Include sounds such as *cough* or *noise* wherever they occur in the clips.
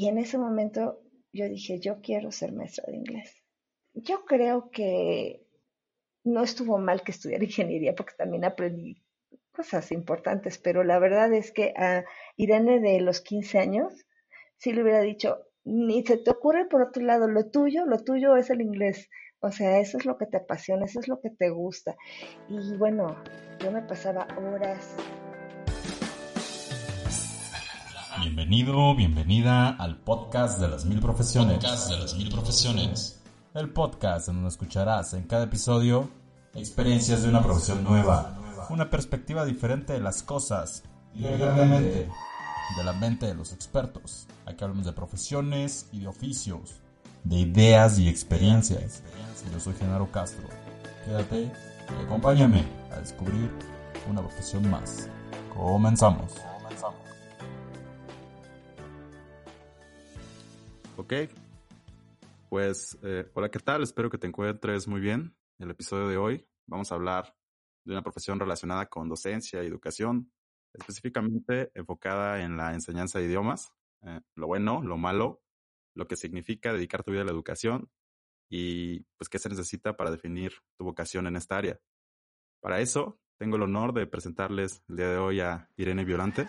Y en ese momento yo dije, yo quiero ser maestra de inglés. Yo creo que no estuvo mal que estudiar *laughs* ingeniería porque también aprendí cosas importantes, pero la verdad es que a Irene de los 15 años sí le hubiera dicho, ni se te ocurre por otro lado, lo tuyo, lo tuyo es el inglés. O sea, eso es lo que te apasiona, eso es lo que te gusta. Y bueno, yo me pasaba horas. Bienvenido, bienvenida al podcast de las mil profesiones. Podcast de las mil profesiones. El podcast en donde escucharás en cada episodio experiencias de una profesión nueva, una perspectiva diferente de las cosas, directamente de la mente de los expertos. Aquí hablamos de profesiones y de oficios, de ideas y experiencias. Yo soy Genaro Castro. Quédate y acompáñame a descubrir una profesión más. Comenzamos. Ok, pues eh, hola, ¿qué tal? Espero que te encuentres muy bien. En el episodio de hoy vamos a hablar de una profesión relacionada con docencia y educación, específicamente enfocada en la enseñanza de idiomas, eh, lo bueno, lo malo, lo que significa dedicar tu vida a la educación y pues qué se necesita para definir tu vocación en esta área. Para eso, tengo el honor de presentarles el día de hoy a Irene Violante.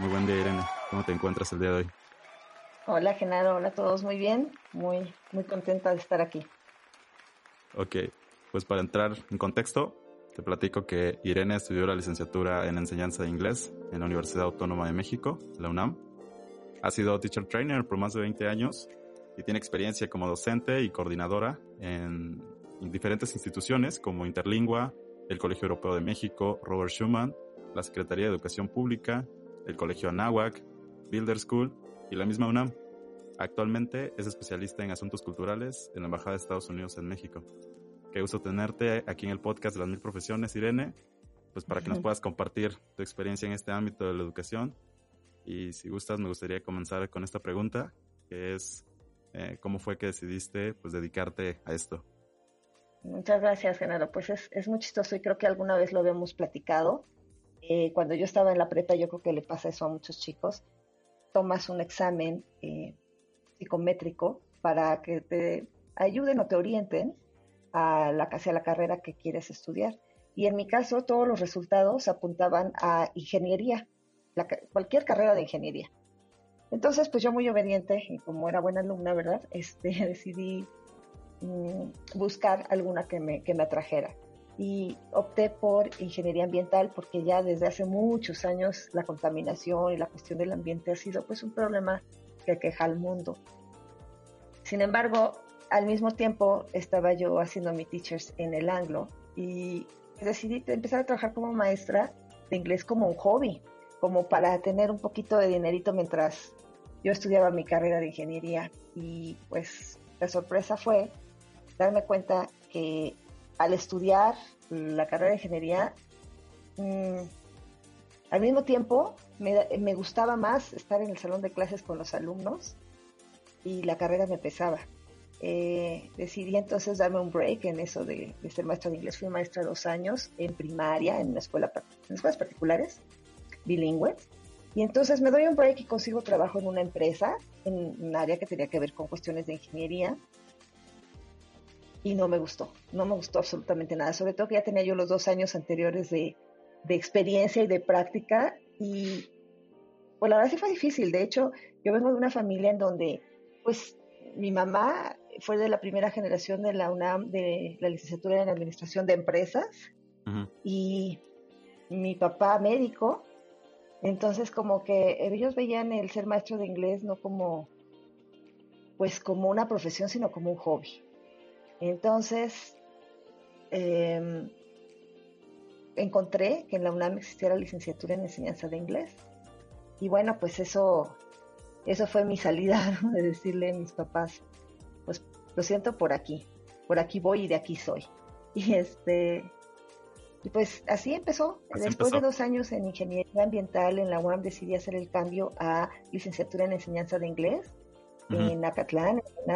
Muy buen día, Irene. ¿Cómo te encuentras el día de hoy? Hola, Genaro. Hola a todos. Muy bien. Muy, muy contenta de estar aquí. Ok, pues para entrar en contexto, te platico que Irene estudió la licenciatura en enseñanza de inglés en la Universidad Autónoma de México, la UNAM. Ha sido teacher trainer por más de 20 años y tiene experiencia como docente y coordinadora en, en diferentes instituciones como Interlingua, el Colegio Europeo de México, Robert Schuman, la Secretaría de Educación Pública, el Colegio Anáhuac, Builder School y la misma UNAM. Actualmente es especialista en asuntos culturales en la Embajada de Estados Unidos en México. Qué gusto tenerte aquí en el podcast de las mil profesiones, Irene, pues para que nos puedas compartir tu experiencia en este ámbito de la educación. Y si gustas, me gustaría comenzar con esta pregunta, que es, eh, ¿cómo fue que decidiste pues dedicarte a esto? Muchas gracias, Genaro. Pues es, es muy chistoso y creo que alguna vez lo habíamos platicado. Eh, cuando yo estaba en la prepa, yo creo que le pasa eso a muchos chicos. Tomas un examen eh, psicométrico para que te ayuden o te orienten a la, hacia la carrera que quieres estudiar. Y en mi caso, todos los resultados apuntaban a ingeniería, la, cualquier carrera de ingeniería. Entonces, pues yo muy obediente y como era buena alumna, ¿verdad? *laughs* Este, decidí mmm, buscar alguna que me, que me atrajera. Y opté por ingeniería ambiental porque ya desde hace muchos años la contaminación y la cuestión del ambiente ha sido pues un problema que queja al mundo. Sin embargo, al mismo tiempo estaba yo haciendo mi teachers en el anglo y decidí empezar a trabajar como maestra de inglés como un hobby, como para tener un poquito de dinerito mientras yo estudiaba mi carrera de ingeniería. Y pues la sorpresa fue darme cuenta que al estudiar la carrera de ingeniería, mmm, al mismo tiempo me, me, gustaba más estar en el salón de clases con los alumnos y la carrera me pesaba. Eh, decidí entonces darme un break en eso de, de, ser maestra de inglés. Fui maestra dos años en primaria, en, una escuela, en escuelas particulares, bilingües. Y entonces me doy un break y consigo trabajo en una empresa, en un área que tenía que ver con cuestiones de ingeniería. Y no me gustó, no me gustó absolutamente nada. Sobre todo que ya tenía yo los dos años anteriores de, de experiencia y de práctica. Y pues la verdad sí fue difícil. De hecho, yo vengo de una familia en donde, pues, mi mamá fue de la primera generación de la UNAM de la licenciatura en administración de empresas uh -huh. y mi papá médico. Entonces como que ellos veían el ser maestro de inglés no como pues como una profesión, sino como un hobby. Entonces eh, encontré que en la UNAM existía la licenciatura en enseñanza de inglés. Y bueno, pues eso eso fue mi salida, *laughs* de decirle a mis papás, pues lo siento por aquí, por aquí voy y de aquí soy. *laughs* Y este, y pues así empezó. Después de dos años en ingeniería ambiental en la UAM decidí hacer el cambio a licenciatura en enseñanza de inglés en Acatlán, en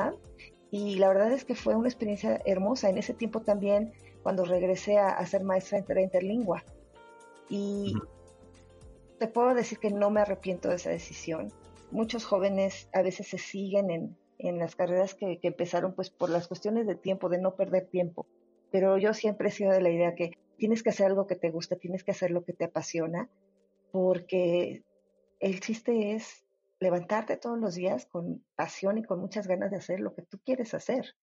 Y la verdad es que fue una experiencia hermosa. En ese tiempo también, cuando regresé a, ser maestra en interlingua. Y te puedo decir que no me arrepiento de esa decisión. Muchos jóvenes a veces se siguen en, en las carreras que, que, empezaron pues por las cuestiones de tiempo, de no perder tiempo. Pero yo siempre he sido de la idea que tienes que hacer algo que te gusta, tienes que hacer lo que te apasiona, porque el chiste es levantarte todos los días con pasión y con muchas ganas de hacer lo que tú quieres hacer,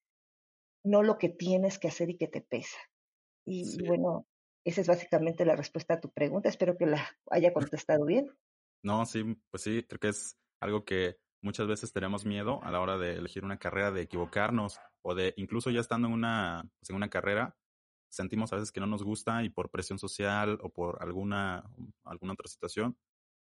no lo que tienes que hacer y que te pesa. Y, bueno, esa es básicamente la respuesta a tu pregunta. Espero que la haya *laughs* contestado bien. No, sí, pues sí, creo que es algo que muchas veces tenemos miedo a la hora de elegir una carrera, de equivocarnos o de incluso ya estando en una, pues en una carrera, sentimos a veces que no nos gusta y por presión social o por alguna, alguna otra situación,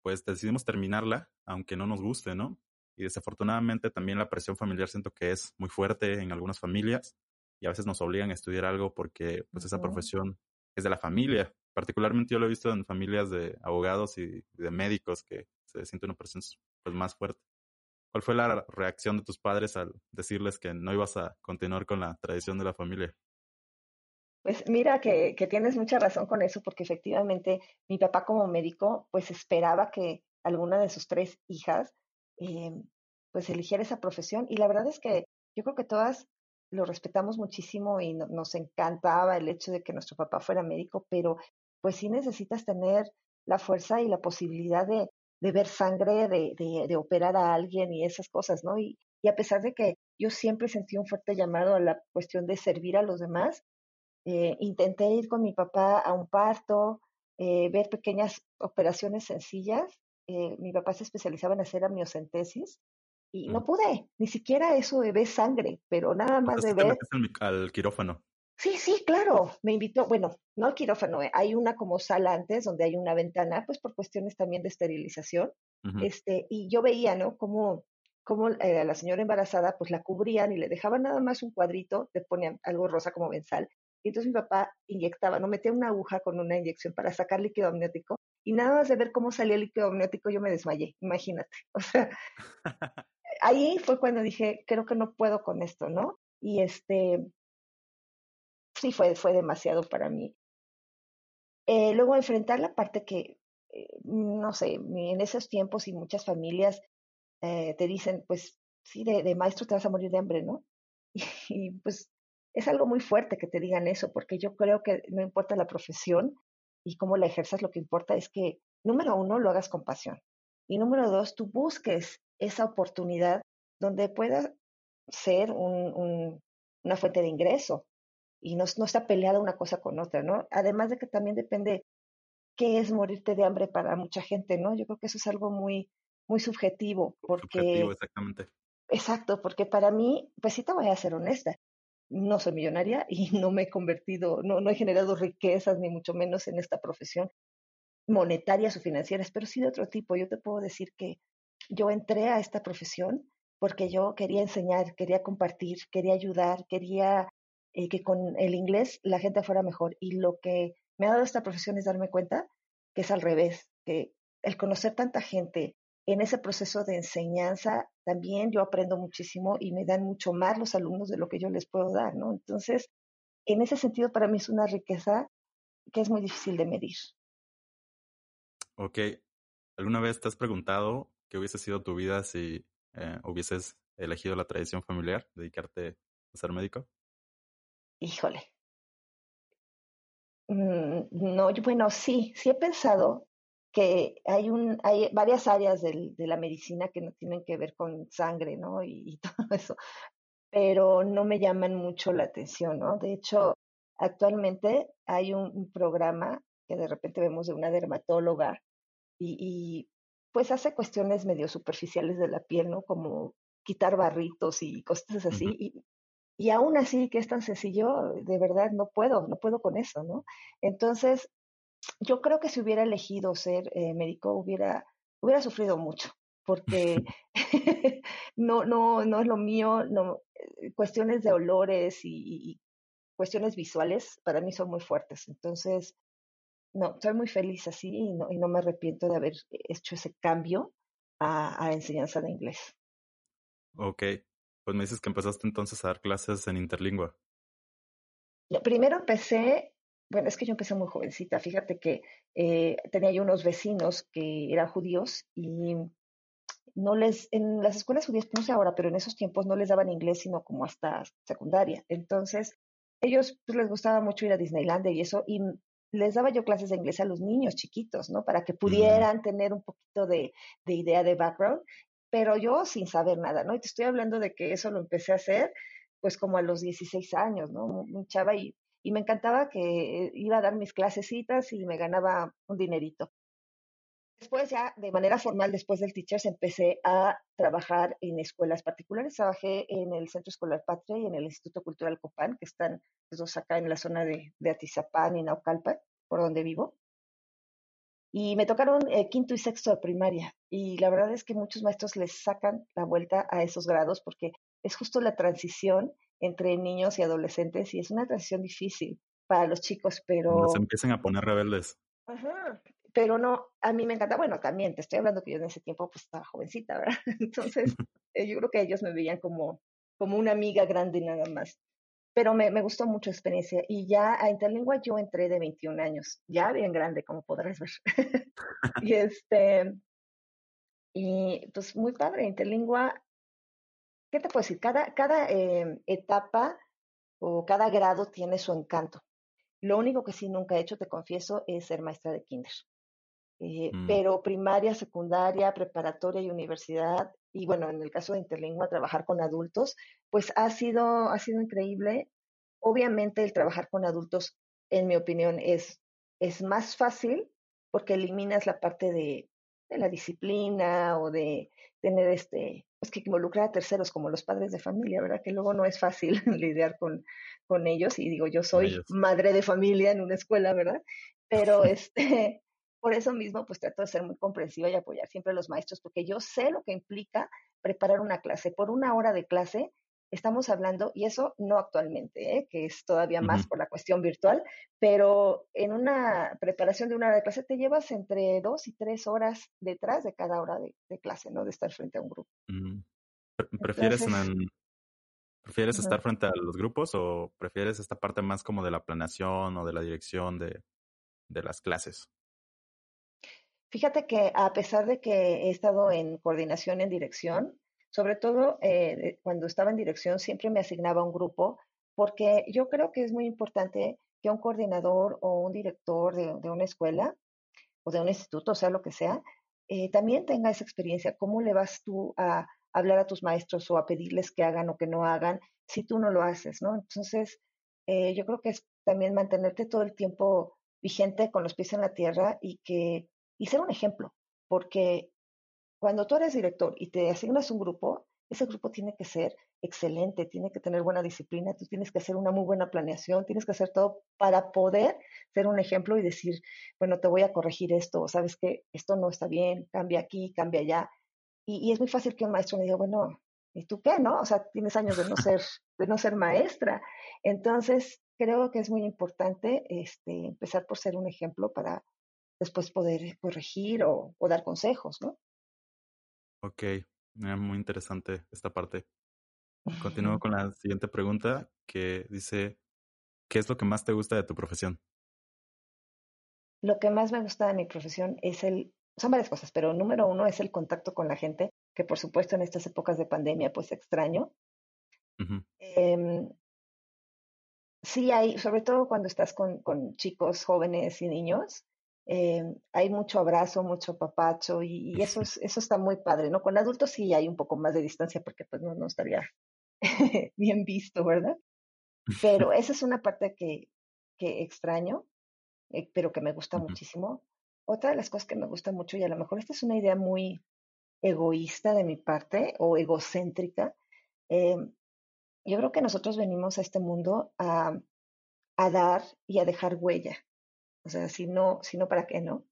pues decidimos terminarla, aunque no nos guste, ¿no? Y desafortunadamente también la presión familiar siento que es muy fuerte en algunas familias y a veces nos obligan a estudiar algo porque pues esa profesión es de la familia. Particularmente yo lo he visto en familias de abogados y de médicos que se siente una presión pues más fuerte. ¿Cuál fue la reacción de tus padres al decirles que no ibas a continuar con la tradición de la familia? Pues mira que, tienes mucha razón con eso, porque efectivamente mi papá como médico, pues esperaba que alguna de sus tres hijas, eh, pues eligiera esa profesión. Y la verdad es que yo creo que todas lo respetamos muchísimo y nos encantaba el hecho de que nuestro papá fuera médico, pero pues sí necesitas tener la fuerza y la posibilidad de, de ver sangre, de, de, de, operar a alguien y esas cosas, ¿no? Y, y a pesar de que yo siempre sentí un fuerte llamado a la cuestión de servir a los demás, eh, intenté ir con mi papá a un parto, eh, ver pequeñas operaciones sencillas. Eh, mi papá se especializaba en hacer amniocentesis y no mm. pude, ni siquiera eso de ver sangre, pero nada más de ver. Al quirófano. Sí, sí, claro. Me invitó, bueno, no al quirófano, hay una como sala antes donde hay una ventana, pues por cuestiones también de esterilización. Este, y yo veía, ¿no? Cómo, cómo a la señora embarazada, pues la cubrían y le dejaban nada más un cuadrito, le ponían algo rosa como benzal, y entonces mi papá inyectaba, no metía una aguja con una inyección para sacar líquido amniótico y nada más de ver cómo salía el líquido amniótico yo me desmayé, imagínate. *laughs* O sea, ahí fue cuando dije, creo que no puedo con esto, ¿no? Y este, sí fue, fue demasiado para mí. Eh, luego enfrentar la parte que, eh, no sé, en esos tiempos y muchas familias eh, te dicen, pues sí, de, de, maestro te vas a morir de hambre, ¿no? *laughs* y pues es algo muy fuerte que te digan eso, porque yo creo que no importa la profesión y cómo la ejerzas, lo que importa es que, número uno, lo hagas con pasión. Y número dos, tú busques esa oportunidad donde pueda ser un, una fuente de ingreso y no, no está peleada una cosa con otra, ¿no? Además de que también depende qué es morirte de hambre para mucha gente, ¿no? Yo creo que eso es algo muy, muy subjetivo, porque... Subjetivo, exactamente. Exacto, porque para mí, pues sí te voy a ser honesta, no soy millonaria y *laughs* no me he convertido, no, no he generado riquezas, ni mucho menos en esta profesión monetarias o financieras, pero sí de otro tipo. Yo te puedo decir que yo entré a esta profesión porque yo quería enseñar, quería compartir, quería ayudar, quería eh, que con el inglés la gente fuera mejor. Y lo que me ha dado esta profesión es darme cuenta que es al revés, que el conocer tanta gente, en ese proceso de enseñanza también yo aprendo muchísimo y me dan mucho más los alumnos de lo que yo les puedo dar, ¿no? Entonces, en ese sentido, para mí es una riqueza que es muy difícil de medir. Ok. ¿Alguna vez te has preguntado qué hubiese sido tu vida si eh, hubieses elegido la tradición familiar, dedicarte a ser médico? Híjole. Mm, no, bueno, sí, sí he pensado que hay, un, hay varias áreas del, de la medicina que no tienen que ver con sangre, ¿no? Y, *laughs* todo eso, pero no me llaman mucho la atención, ¿no? De hecho, actualmente hay un, programa que de repente vemos de una dermatóloga y, y, pues hace cuestiones medio superficiales de la piel, ¿no? Como quitar barritos y cosas así. y, y aún así que es tan sencillo, de verdad no puedo, no puedo con eso, ¿no? Entonces, yo creo que si hubiera elegido ser eh, médico hubiera, hubiera sufrido mucho, porque *laughs* *laughs* no, no, no es lo mío, no, eh, cuestiones de olores y, cuestiones visuales para mí son muy fuertes. Entonces, no, soy muy feliz así y no, y no me arrepiento de haber hecho ese cambio a, a enseñanza de inglés. Ok, pues me dices que empezaste entonces a dar clases en interlingua. Primero empecé, bueno, es que yo empecé muy jovencita, fíjate que eh, tenía yo unos vecinos que eran judíos y no les, en las escuelas judías, no sé ahora, pero en esos tiempos no les daban inglés sino como hasta secundaria. Entonces, ellos pues, les gustaba mucho ir a Disneylandia y eso, y les daba yo clases de inglés a los niños chiquitos, ¿no? Para que pudieran tener un poquito de, de idea de background, pero yo sin saber nada, ¿no? Y te estoy hablando de que eso lo empecé a hacer pues como a los 16 años, ¿no? Un chava y, y me encantaba que iba a dar mis clasecitas y me ganaba un dinerito. Después ya de manera formal, después del Teachers, empecé a trabajar en escuelas particulares. Trabajé en el Centro Escolar Patria y en el Instituto Cultural Copán, que están los dos acá en la zona de, de Atizapán y Naucalpan, por donde vivo. Y me tocaron eh, quinto y sexto de primaria. Y la verdad es que muchos maestros les sacan la vuelta a esos grados porque es justo la transición entre niños y adolescentes y es una transición difícil para los chicos, pero... se empiezan a poner rebeldes. Ajá, pero no, a mí me encanta, bueno, también te estoy hablando que yo en ese tiempo pues estaba jovencita, ¿verdad? *laughs* Entonces, *laughs* eh, yo creo que ellos me veían como, como una amiga grande nada más pero me, me, gustó mucho la experiencia. Y ya a Interlingua yo entré de 21 años, ya bien grande, como podrás ver. *laughs* y este, y pues muy padre, Interlingua, ¿qué te puedo decir? Cada, cada eh, etapa o cada grado tiene su encanto. Lo único que sí nunca he hecho, te confieso, es ser maestra de kinder. Eh, mm. Pero primaria, secundaria, preparatoria y universidad, y bueno, en el caso de Interlingua, trabajar con adultos, pues ha sido, ha sido increíble. Obviamente el trabajar con adultos, en mi opinión, es, es más fácil porque eliminas la parte de, de la disciplina o de tener este, pues que involucrar a terceros como los padres de familia, ¿verdad? Que luego no es fácil *laughs* lidiar con, con ellos. Y digo, yo soy madre de familia en una escuela, ¿verdad? Pero *laughs* este, por eso mismo, pues trato de ser muy comprensiva y apoyar siempre a los maestros, porque yo sé lo que implica preparar una clase. Por una hora de clase estamos hablando, y eso no actualmente, ¿eh? que es todavía más por la cuestión virtual, pero en una preparación de una hora de clase te llevas entre dos y tres horas detrás de cada hora de, clase, ¿no? De estar frente a un grupo. ¿Prefieres, ¿prefieres estar frente a los grupos o prefieres esta parte más como de la planeación o de la dirección de, de las clases? Fíjate que a pesar de que he estado en coordinación en dirección, sobre todo eh, cuando estaba en dirección siempre me asignaba un grupo, porque yo creo que es muy importante que un coordinador o un director de, una escuela o de un instituto, sea, lo que sea, eh, también tenga esa experiencia. ¿Cómo le vas tú a hablar a tus maestros o a pedirles que hagan o que no hagan si tú no lo haces, ¿no? Entonces, eh, yo creo que es también mantenerte todo el tiempo vigente con los pies en la tierra y que y ser un ejemplo, porque cuando tú eres director y te asignas un grupo, ese grupo tiene que ser excelente, tiene que tener buena disciplina, tú tienes que hacer una muy buena planeación, tienes que hacer todo para poder ser un ejemplo y decir, bueno, te voy a corregir esto, sabes que esto no está bien, cambia aquí, cambia allá. Y, es muy fácil que un maestro me diga, bueno, ¿y tú qué, no? O sea, tienes años de no *laughs* ser, de no ser maestra. Entonces, creo que es muy importante este, empezar por ser un ejemplo para después poder corregir o, dar consejos, ¿no? Ok, muy interesante esta parte. Continúo *laughs* con la siguiente pregunta que dice, ¿qué es lo que más te gusta de tu profesión? Lo que más me gusta de mi profesión es el, son varias cosas, pero número uno es el contacto con la gente, que por supuesto en estas épocas de pandemia pues extraño. Em, sí hay, sobre todo cuando estás con, con chicos jóvenes y niños, eh, hay mucho abrazo, mucho papacho y, eso, es, eso está muy padre, ¿no? Con adultos sí hay un poco más de distancia porque pues no, no estaría *laughs* bien visto, ¿verdad? *laughs* Pero esa es una parte que, que extraño, eh, pero que me gusta muchísimo. Otra de las cosas que me gusta mucho, y a lo mejor esta es una idea muy egoísta de mi parte o egocéntrica, eh, yo creo que nosotros venimos a este mundo a, a dar y a dejar huella. O sea, si no, si no, ¿para qué no?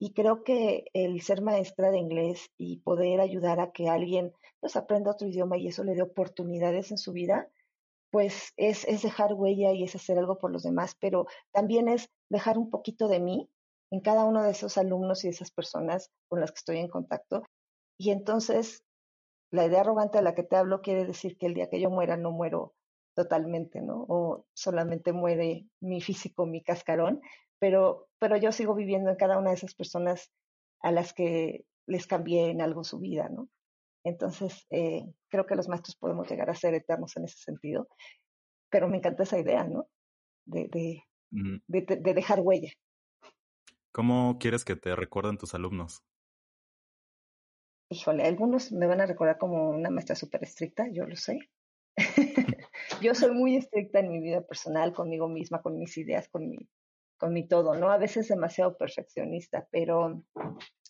Y creo que el ser maestra de inglés y poder ayudar a que alguien pues aprenda otro idioma y eso le dé oportunidades en su vida, pues es, es dejar huella y es hacer algo por los demás, pero también es dejar un poquito de mí en cada uno de esos alumnos y esas personas con las que estoy en contacto. Y entonces, la idea arrogante de la que te hablo quiere decir que el día que yo muera no muero totalmente, ¿no? O solamente muere mi físico, mi cascarón, pero, pero yo sigo viviendo en cada una de esas personas a las que les cambié en algo su vida, ¿no? Entonces, eh, creo que los maestros podemos llegar a ser eternos en ese sentido, pero me encanta esa idea, ¿no? De, de, de, de dejar huella. ¿Cómo quieres que te recuerden tus alumnos? Híjole, algunos me van a recordar como una maestra súper estricta, yo lo sé. Yo soy muy estricta en mi vida personal, conmigo misma, con mis ideas, con mi, con mi todo, ¿no? A veces demasiado perfeccionista, pero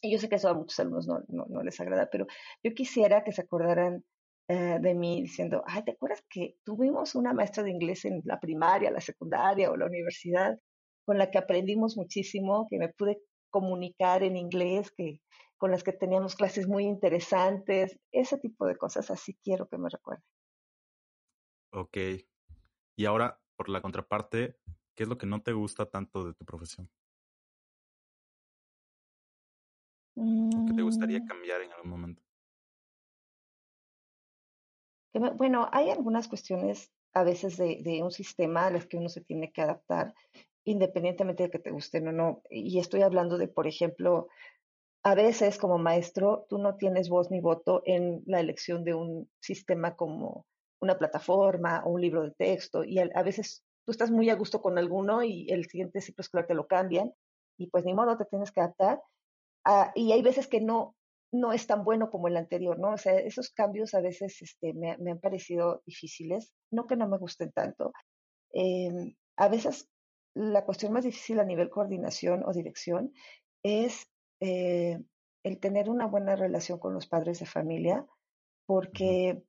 y yo sé que eso a muchos alumnos no, no, no les agrada, pero yo quisiera que se acordaran eh, de mí diciendo, ay, ¿te acuerdas que tuvimos una maestra de inglés en la primaria, la secundaria o la universidad con la que aprendimos muchísimo, que me pude comunicar en inglés, que con las que teníamos clases muy interesantes, ese tipo de cosas, así quiero que me recuerden. Ok. Y ahora, por la contraparte, ¿qué es lo que no te gusta tanto de tu profesión? ¿Qué te gustaría Mm. cambiar en algún momento? Bueno, hay algunas cuestiones a veces de, de un sistema a las que uno se tiene que adaptar, independientemente de que te gusten o no. Y estoy hablando de, por ejemplo, a veces como maestro tú no tienes voz ni voto en la elección de un sistema como una plataforma o un libro de texto. Y a, veces tú estás muy a gusto con alguno y el siguiente ciclo escolar te lo cambian y pues ni modo, te tienes que adaptar. Ah, y hay veces que no, no es tan bueno como el anterior, ¿no? O sea, esos cambios a veces este, me, me han parecido difíciles, no que no me gusten tanto. Eh, a veces la cuestión más difícil a nivel coordinación o dirección es eh, el tener una buena relación con los padres de familia, porque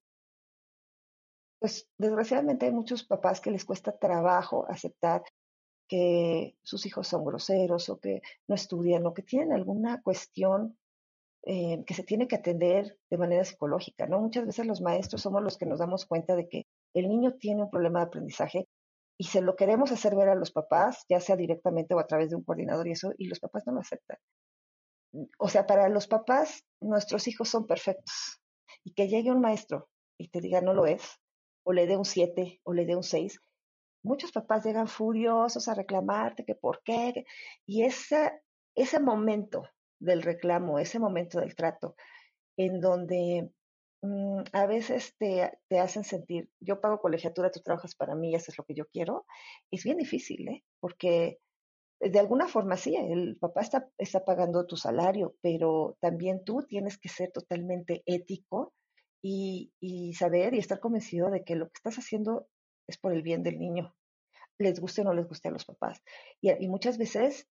pues desgraciadamente hay muchos papás que les cuesta trabajo aceptar que sus hijos son groseros o que no estudian o que tienen alguna cuestión eh, que se tiene que atender de manera psicológica, ¿no? Muchas veces los maestros somos los que nos damos cuenta de que el niño tiene un problema de aprendizaje y se lo queremos hacer ver a los papás, ya sea directamente o a través de un coordinador y eso, y los papás no lo aceptan. O sea, para los papás, nuestros hijos son perfectos. Y que llegue un maestro y te diga no lo es, o le dé un 7 o le dé un 6, muchos papás llegan furiosos a reclamarte que por qué. Y esa, ese momento del reclamo, ese momento del trato, en donde mm, a veces te, te hacen sentir, yo pago colegiatura, tú trabajas para mí haces lo que yo quiero, es bien difícil, ¿eh? Porque de alguna forma sí, el papá está, está pagando tu salario, pero también tú tienes que ser totalmente ético y, saber y estar convencido de que lo que estás haciendo es por el bien del niño, les guste o no les guste a los papás. Y, y muchas veces,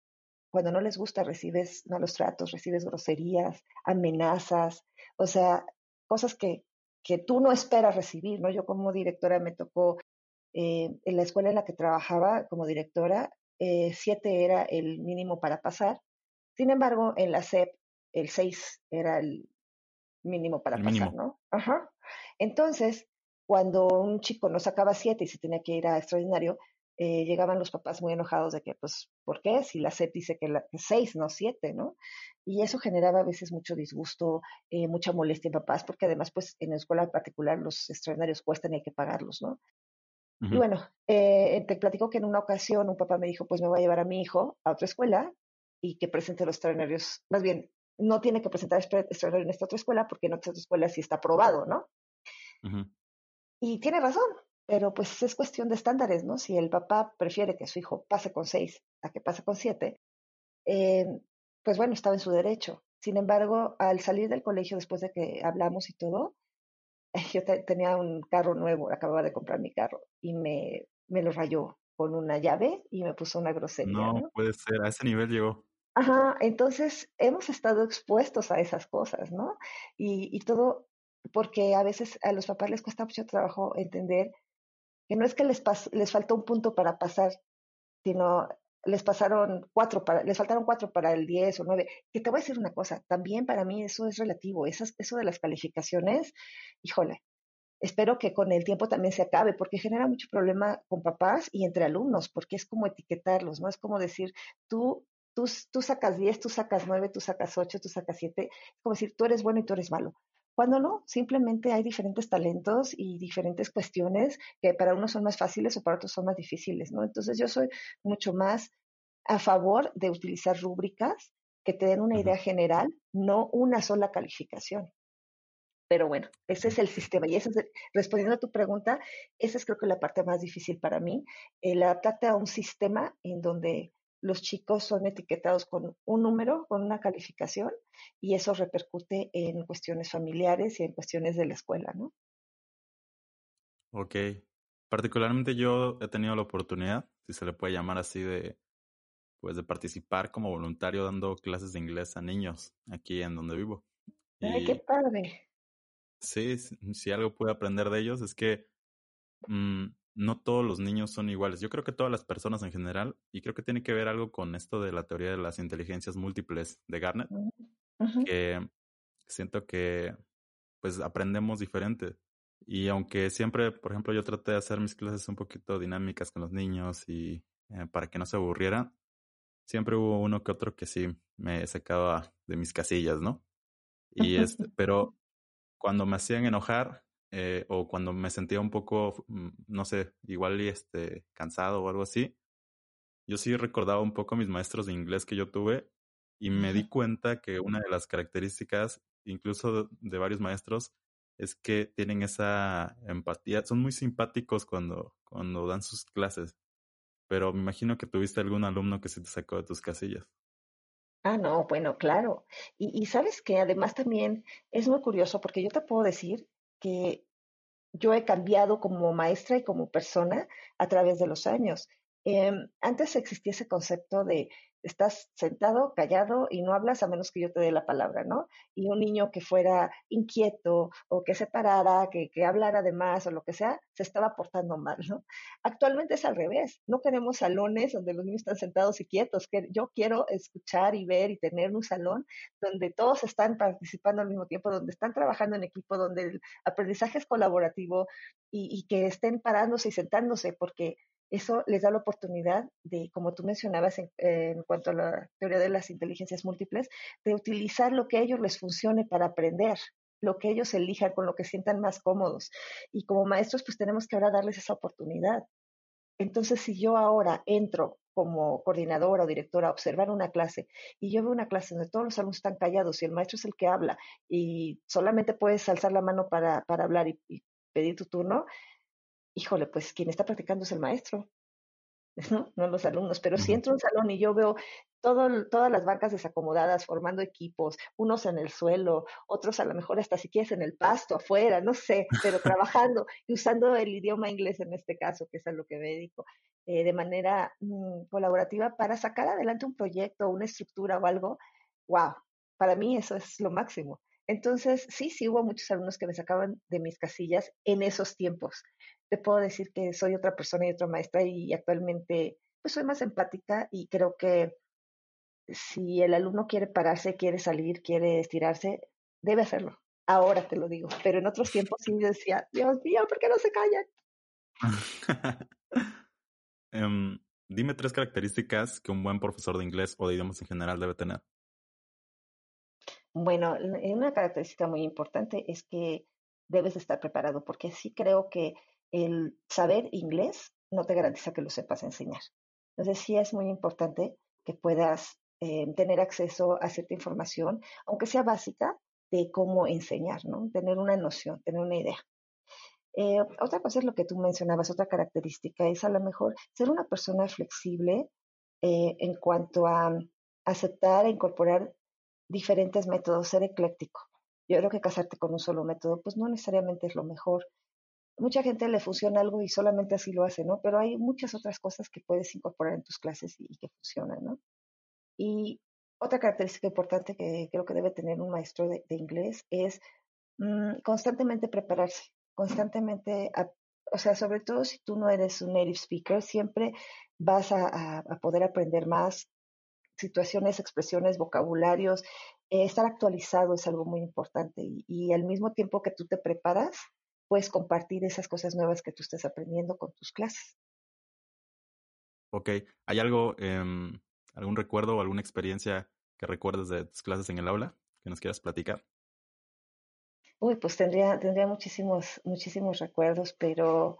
cuando no les gusta, recibes malos tratos, recibes groserías, amenazas, o sea, cosas que, que tú no esperas recibir, ¿no? Yo como directora me tocó, eh, en la escuela en la que trabajaba como directora, eh, siete era el mínimo para pasar. Sin embargo, en la SEP, el seis era el mínimo para El pasar, mínimo. ¿no? Ajá. Entonces, cuando un chico no sacaba siete y se tenía que ir a extraordinario, eh, llegaban los papás muy enojados de que, pues, ¿por qué? Si la SEP dice que, la, que seis, no siete, ¿no? Y eso generaba a veces mucho disgusto, eh, mucha molestia en papás, porque además, pues, en la escuela particular los extraordinarios cuestan y hay que pagarlos, ¿no? Y bueno, eh, te platico que en una ocasión un papá me dijo, pues me voy a llevar a mi hijo a otra escuela y que presente los extraordinarios, más bien, no tiene que presentar extra- extraordinario en esta otra escuela porque en otra escuela sí está aprobado, ¿no? Y tiene razón, pero pues es cuestión de estándares, ¿no? Si el papá prefiere que su hijo pase con seis a que pase con siete, eh, pues bueno, estaba en su derecho. Sin embargo, al salir del colegio después de que hablamos y todo, *laughs* yo te- tenía un carro nuevo, acababa de comprar mi carro y me, me lo rayó con una llave y me puso una grosería, No ¿no? puede ser, a ese nivel llegó. Ajá, entonces hemos estado expuestos a esas cosas, ¿no? Y, y todo porque a veces a los papás les cuesta mucho trabajo entender que no es que les, les falta un punto para pasar, sino les pasaron cuatro para, les faltaron cuatro para el 10 o 9. Que te voy a decir una cosa, también para mí eso es relativo, Esas, eso de las calificaciones, híjole, espero que con el tiempo también se acabe, porque genera mucho problema con papás y entre alumnos, porque es como etiquetarlos, ¿no? Es como decir, tú, tú, tú sacas 10, tú sacas 9, tú sacas 8, tú sacas 7, es como decir, tú eres bueno y tú eres malo. Cuando no, simplemente hay diferentes talentos y diferentes cuestiones que para unos son más fáciles o para otros son más difíciles, ¿no? Entonces yo soy mucho más a favor de utilizar rúbricas que te den una idea general, no una sola calificación. Pero bueno, ese es el sistema. Y eso es, respondiendo a tu pregunta, esa es creo que la parte más difícil para mí, el adaptarte a un sistema en donde los chicos son etiquetados con un número, con una calificación, y eso repercute en cuestiones familiares y en cuestiones de la escuela, ¿no? Ok. Particularmente yo he tenido la oportunidad, si se le puede llamar así, de pues de participar como voluntario dando clases de inglés a niños aquí en donde vivo. Ay, qué padre. Sí, si algo pude aprender de ellos es que mm, no todos los niños son iguales. Yo creo que todas las personas en general, y creo que tiene que ver algo con esto de la teoría de las inteligencias múltiples de Garnet, que siento que pues aprendemos diferente. Y aunque siempre, por ejemplo, yo traté de hacer mis clases un poquito dinámicas con los niños y eh, para que no se aburrieran, siempre hubo uno que otro que sí me sacaba de mis casillas, ¿no? Y *laughs* este, pero cuando me hacían enojar, eh, o cuando me sentía un poco, mm, no sé, igual y este, cansado o algo así, yo sí recordaba un poco mis maestros de inglés que yo tuve y me di cuenta que una de las características, incluso de, varios maestros, es que tienen esa empatía, son muy simpáticos cuando, cuando dan sus clases, pero me imagino que tuviste algún alumno que se te sacó de tus casillas. Ah, no, bueno, claro. Y, y sabes que además también es muy curioso porque yo te puedo decir que yo he cambiado como maestra y como persona a través de los años. Em, antes existía ese concepto de estás sentado, callado y no hablas a menos que yo te dé la palabra, ¿no? Y un niño que fuera inquieto o que se parara, que, que hablara de más o lo que sea, se estaba portando mal, ¿no? Actualmente es al revés. No queremos salones donde los niños están sentados y quietos. Que yo quiero escuchar y ver y tener un salón donde todos están participando al mismo tiempo, donde están trabajando en equipo, donde el aprendizaje es colaborativo y, y que estén parándose y sentándose, porque eso les da la oportunidad de, como tú mencionabas en, cuanto a la teoría de las inteligencias múltiples, de utilizar lo que a ellos les funcione para aprender, lo que ellos elijan, con lo que sientan más cómodos. Y como maestros, pues tenemos que ahora darles esa oportunidad. Entonces, si yo ahora entro como coordinadora o directora a observar una clase y yo veo una clase donde todos los alumnos están callados y el maestro es el que habla y solamente puedes alzar la mano para, para hablar y pedir tu turno, híjole, pues quien está practicando es el maestro, ¿no? No los alumnos. Pero si entro a un salón y yo veo todo, todas las bancas desacomodadas formando equipos, unos en el suelo, otros a lo mejor hasta si quieres en el pasto, afuera, no sé, pero trabajando y usando el idioma inglés en este caso, que es a lo que me dedico, eh, de manera mm, colaborativa para sacar adelante un proyecto, una estructura o algo, wow, para mí eso es lo máximo. Entonces, sí, sí hubo muchos alumnos que me sacaban de mis casillas en esos tiempos. Te puedo decir que soy otra persona y otra maestra y actualmente pues soy más empática y creo que si el alumno quiere pararse, quiere salir, quiere estirarse, debe hacerlo. Ahora te lo digo, pero en otros tiempos sí decía, Dios mío, ¿por qué no se callan? *laughs* Em, dime tres características que un buen profesor de inglés o de idiomas en general debe tener. Bueno, una característica muy importante es que debes estar preparado, porque sí creo que el saber inglés no te garantiza que lo sepas enseñar. Entonces sí es muy importante que puedas eh, tener acceso a cierta información, aunque sea básica, de cómo enseñar, ¿no? Tener una noción, tener una idea. Eh, otra cosa es lo que tú mencionabas, otra característica es a lo mejor ser una persona flexible eh, en cuanto a aceptar e incorporar diferentes métodos, ser ecléctico. Yo creo que casarte con un solo método, pues no necesariamente es lo mejor. Mucha gente le funciona algo y solamente así lo hace, ¿no? Pero hay muchas otras cosas que puedes incorporar en tus clases y, que funcionan, ¿no? Y otra característica importante que creo que debe tener un maestro de, inglés es mm, constantemente prepararse, constantemente o sea, sobre todo si tú no eres un native speaker, siempre vas a, poder aprender más situaciones, expresiones, vocabularios. Eh, estar actualizado es algo muy importante y, al mismo tiempo que tú te preparas, puedes compartir esas cosas nuevas que tú estés aprendiendo con tus clases. Ok, ¿hay algo, em, algún recuerdo o alguna experiencia que recuerdes de tus clases en el aula que nos quieras platicar? Uy, pues tendría, tendría muchísimos, muchísimos recuerdos, pero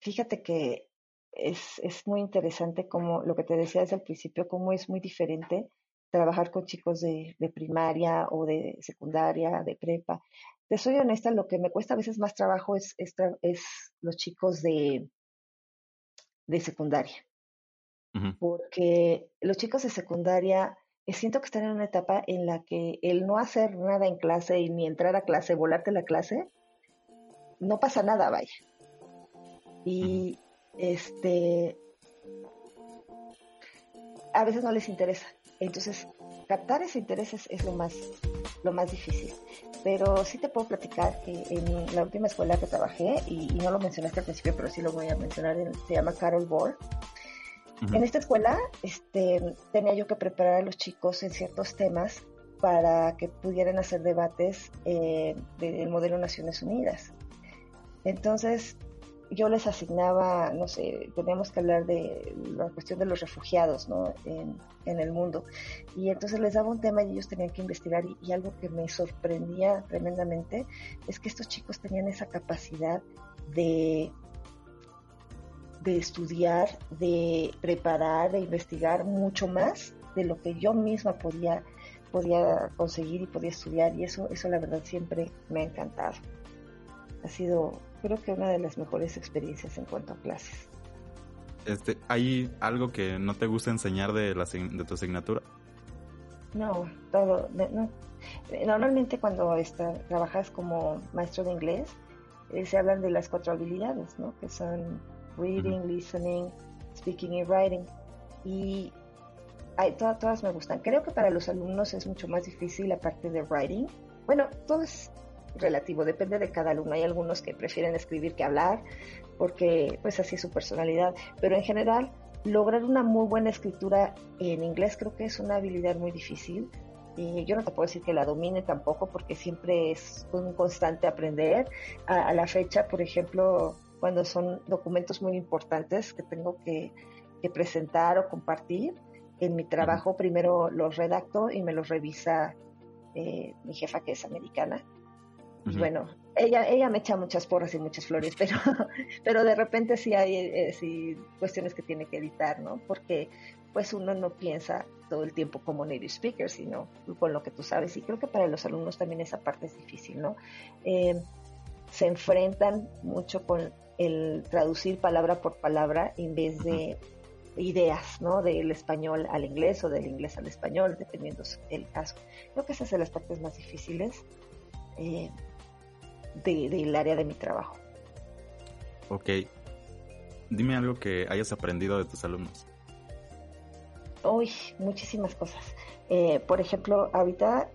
fíjate que es, es muy interesante como lo que te decía desde el principio, cómo es muy diferente trabajar con chicos de, de, primaria o de secundaria, de prepa. Te soy honesta, lo que me cuesta a veces más trabajo es, es, es los chicos de, de secundaria. Porque los chicos de secundaria siento que están en una etapa en la que el no hacer nada en clase y ni entrar a clase, volarte la clase, no pasa nada, vaya. Y este a veces no les interesa. Entonces, captar ese interés es, lo más lo más difícil. Pero sí te puedo platicar que en la última escuela que trabajé, y, no lo mencionaste al principio, pero sí lo voy a mencionar, se llama Carol Bohr en esta escuela este, tenía yo que preparar a los chicos en ciertos temas para que pudieran hacer debates eh, del modelo Naciones Unidas. Entonces, yo les asignaba, no sé, teníamos que hablar de la cuestión de los refugiados ¿no? en, el mundo. Y entonces les daba un tema y ellos tenían que investigar. y, algo que me sorprendía tremendamente es que estos chicos tenían esa capacidad de de estudiar, de preparar, de investigar mucho más de lo que yo misma podía, podía conseguir y podía estudiar. Y eso, eso la verdad siempre me ha encantado. Ha sido, creo que una de las mejores experiencias en cuanto a clases. Este, ¿Hay algo que no te gusta enseñar de, la, de tu asignatura? No, todo. No. Normalmente cuando está, trabajas como maestro de inglés, eh, se hablan de las cuatro habilidades, ¿no? Que son reading, listening, speaking y writing. Y hay, todas, todas me gustan. Creo que para los alumnos es mucho más difícil la parte de writing. Bueno, todo es relativo, depende de cada alumno. Hay algunos que prefieren escribir que hablar, porque pues así es su personalidad. Pero en general, lograr una muy buena escritura en inglés creo que es una habilidad muy difícil. Y yo no te puedo decir que la domine tampoco, porque siempre es un constante aprender. a la fecha, por ejemplo, cuando son documentos muy importantes que tengo que, presentar o compartir. En mi trabajo primero los redacto y me los revisa eh, mi jefa que es americana. Bueno, ella, ella me echa muchas porras y muchas flores, *laughs* pero, pero de repente sí hay eh, cuestiones que tiene que editar, ¿no? Porque pues uno no piensa todo el tiempo como native speaker, sino con lo que tú sabes. Y creo que para los alumnos también esa parte es difícil, ¿no? Eh, se enfrentan mucho con el traducir palabra por palabra en vez de ideas, ¿no? Del español al inglés o del inglés al español, dependiendo el caso. Creo que esas son las partes más difíciles eh, del área de mi trabajo. Ok. Dime algo que hayas aprendido de tus alumnos. Uy, muchísimas cosas. Eh, por ejemplo, ahorita,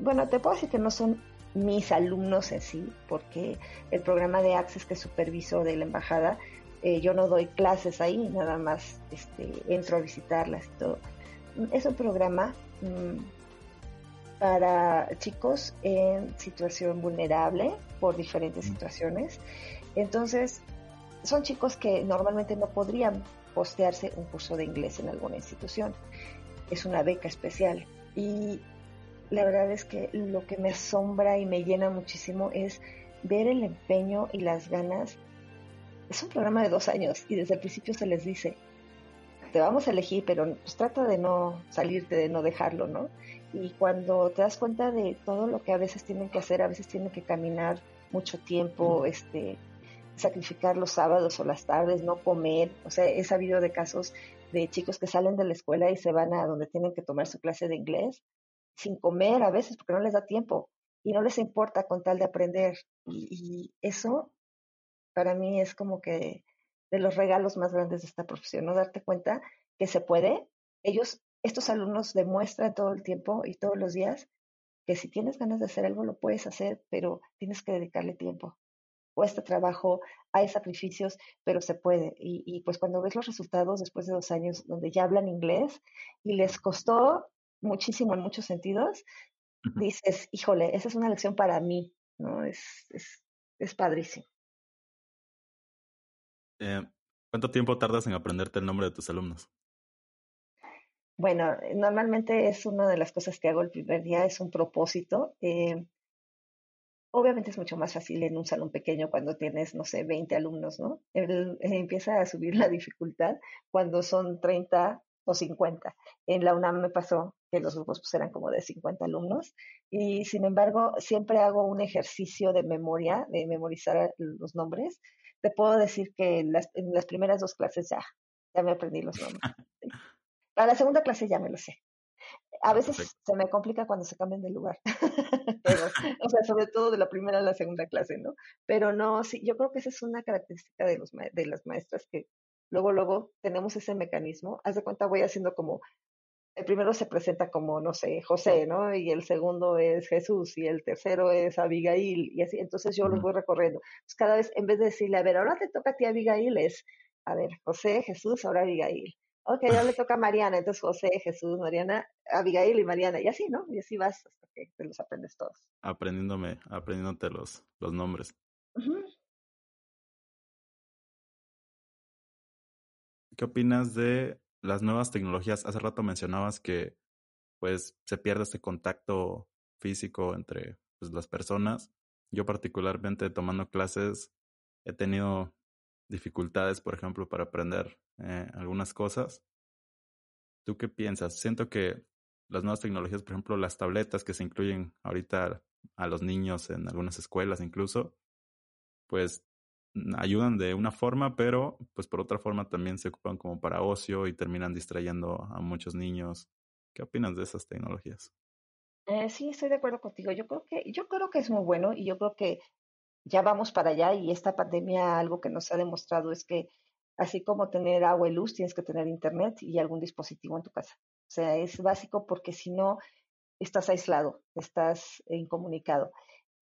bueno, te puedo decir que no son mis alumnos en sí, porque el programa de Access que superviso de la embajada, eh, yo no doy clases ahí, nada más este, entro a visitarlas y todo. Es un programa mm, para chicos en situación vulnerable por diferentes situaciones. Entonces, son chicos que normalmente no podrían postearse un curso de inglés en alguna institución. Es una beca especial. Y la verdad es que lo que me asombra y me llena muchísimo es ver el empeño y las ganas. Es un programa de dos años y desde el principio se les dice, te vamos a elegir, pero pues trata de no salirte, de no dejarlo, ¿no? Y cuando te das cuenta de todo lo que a veces tienen que hacer, a veces tienen que caminar mucho tiempo, este, sacrificar los sábados o las tardes, no comer. O sea, he sabido de casos de chicos que salen de la escuela y se van a donde tienen que tomar su clase de inglés sin comer a veces porque no les da tiempo y no les importa con tal de aprender. Y, eso para mí es como que de los regalos más grandes de esta profesión, ¿no? Darte cuenta que se puede. Ellos, estos alumnos demuestran todo el tiempo y todos los días que si tienes ganas de hacer algo lo puedes hacer, pero tienes que dedicarle tiempo, cuesta trabajo, hay sacrificios, pero se puede. Y, y pues cuando ves los resultados después de dos años donde ya hablan inglés y les costó muchísimo en muchos sentidos, dices, híjole, esa es una lección para mí, ¿no? Es, es, es padrísimo. Eh, ¿Cuánto tiempo tardas en aprenderte el nombre de tus alumnos? Bueno, normalmente es una de las cosas que hago el primer día, es un propósito. Eh, obviamente es mucho más fácil en un salón pequeño cuando tienes, no sé, 20 alumnos, ¿no? El, eh, empieza a subir *laughs* la dificultad cuando son 30 o 50. En la UNAM me pasó que los grupos pues, eran como de 50 alumnos y sin embargo siempre hago un ejercicio de memoria, de memorizar los nombres te puedo decir que en las, en las primeras dos clases ya, ya me aprendí los nombres. *laughs* Para la segunda clase ya me lo sé. A veces se me complica cuando se cambian de lugar. *laughs* Pero, *laughs* o sea, sobre todo de la primera a la segunda clase, ¿no? Pero no, sí, yo creo que esa es una característica de, los, de las maestras que luego, luego tenemos ese mecanismo. Haz de cuenta, voy haciendo como el primero se presenta como, no sé, José, ¿no? Y el segundo es Jesús y el tercero es Abigail y así. Entonces yo los voy recorriendo. Pues cada vez, en vez de decirle, a ver, ahora te toca a ti Abigail, es, a ver, José, Jesús, ahora Abigail. Ok, ahora le toca a Mariana, entonces José, Jesús, Mariana, Abigail y Mariana, y así, ¿no? Y así vas hasta que te los aprendes todos. Aprendiéndome, aprendiéndote los, los nombres. ¿Qué opinas de las nuevas tecnologías, hace rato mencionabas que pues se pierde este contacto físico entre pues, las personas. Yo particularmente tomando clases he tenido dificultades, por ejemplo, para aprender eh, algunas cosas. ¿Tú qué piensas? Siento que las nuevas tecnologías, por ejemplo, las tabletas que se incluyen ahorita a los niños en algunas escuelas incluso, pues ayudan de una forma, pero pues por otra forma también se ocupan como para ocio y terminan distrayendo a muchos niños. ¿Qué opinas de esas tecnologías? Eh, sí, estoy de acuerdo contigo. Yo creo que yo creo que es muy bueno y yo creo que ya vamos para allá y esta pandemia algo que nos ha demostrado es que así como tener agua y luz, tienes que tener internet y algún dispositivo en tu casa. O sea, es básico porque si no estás aislado, estás incomunicado.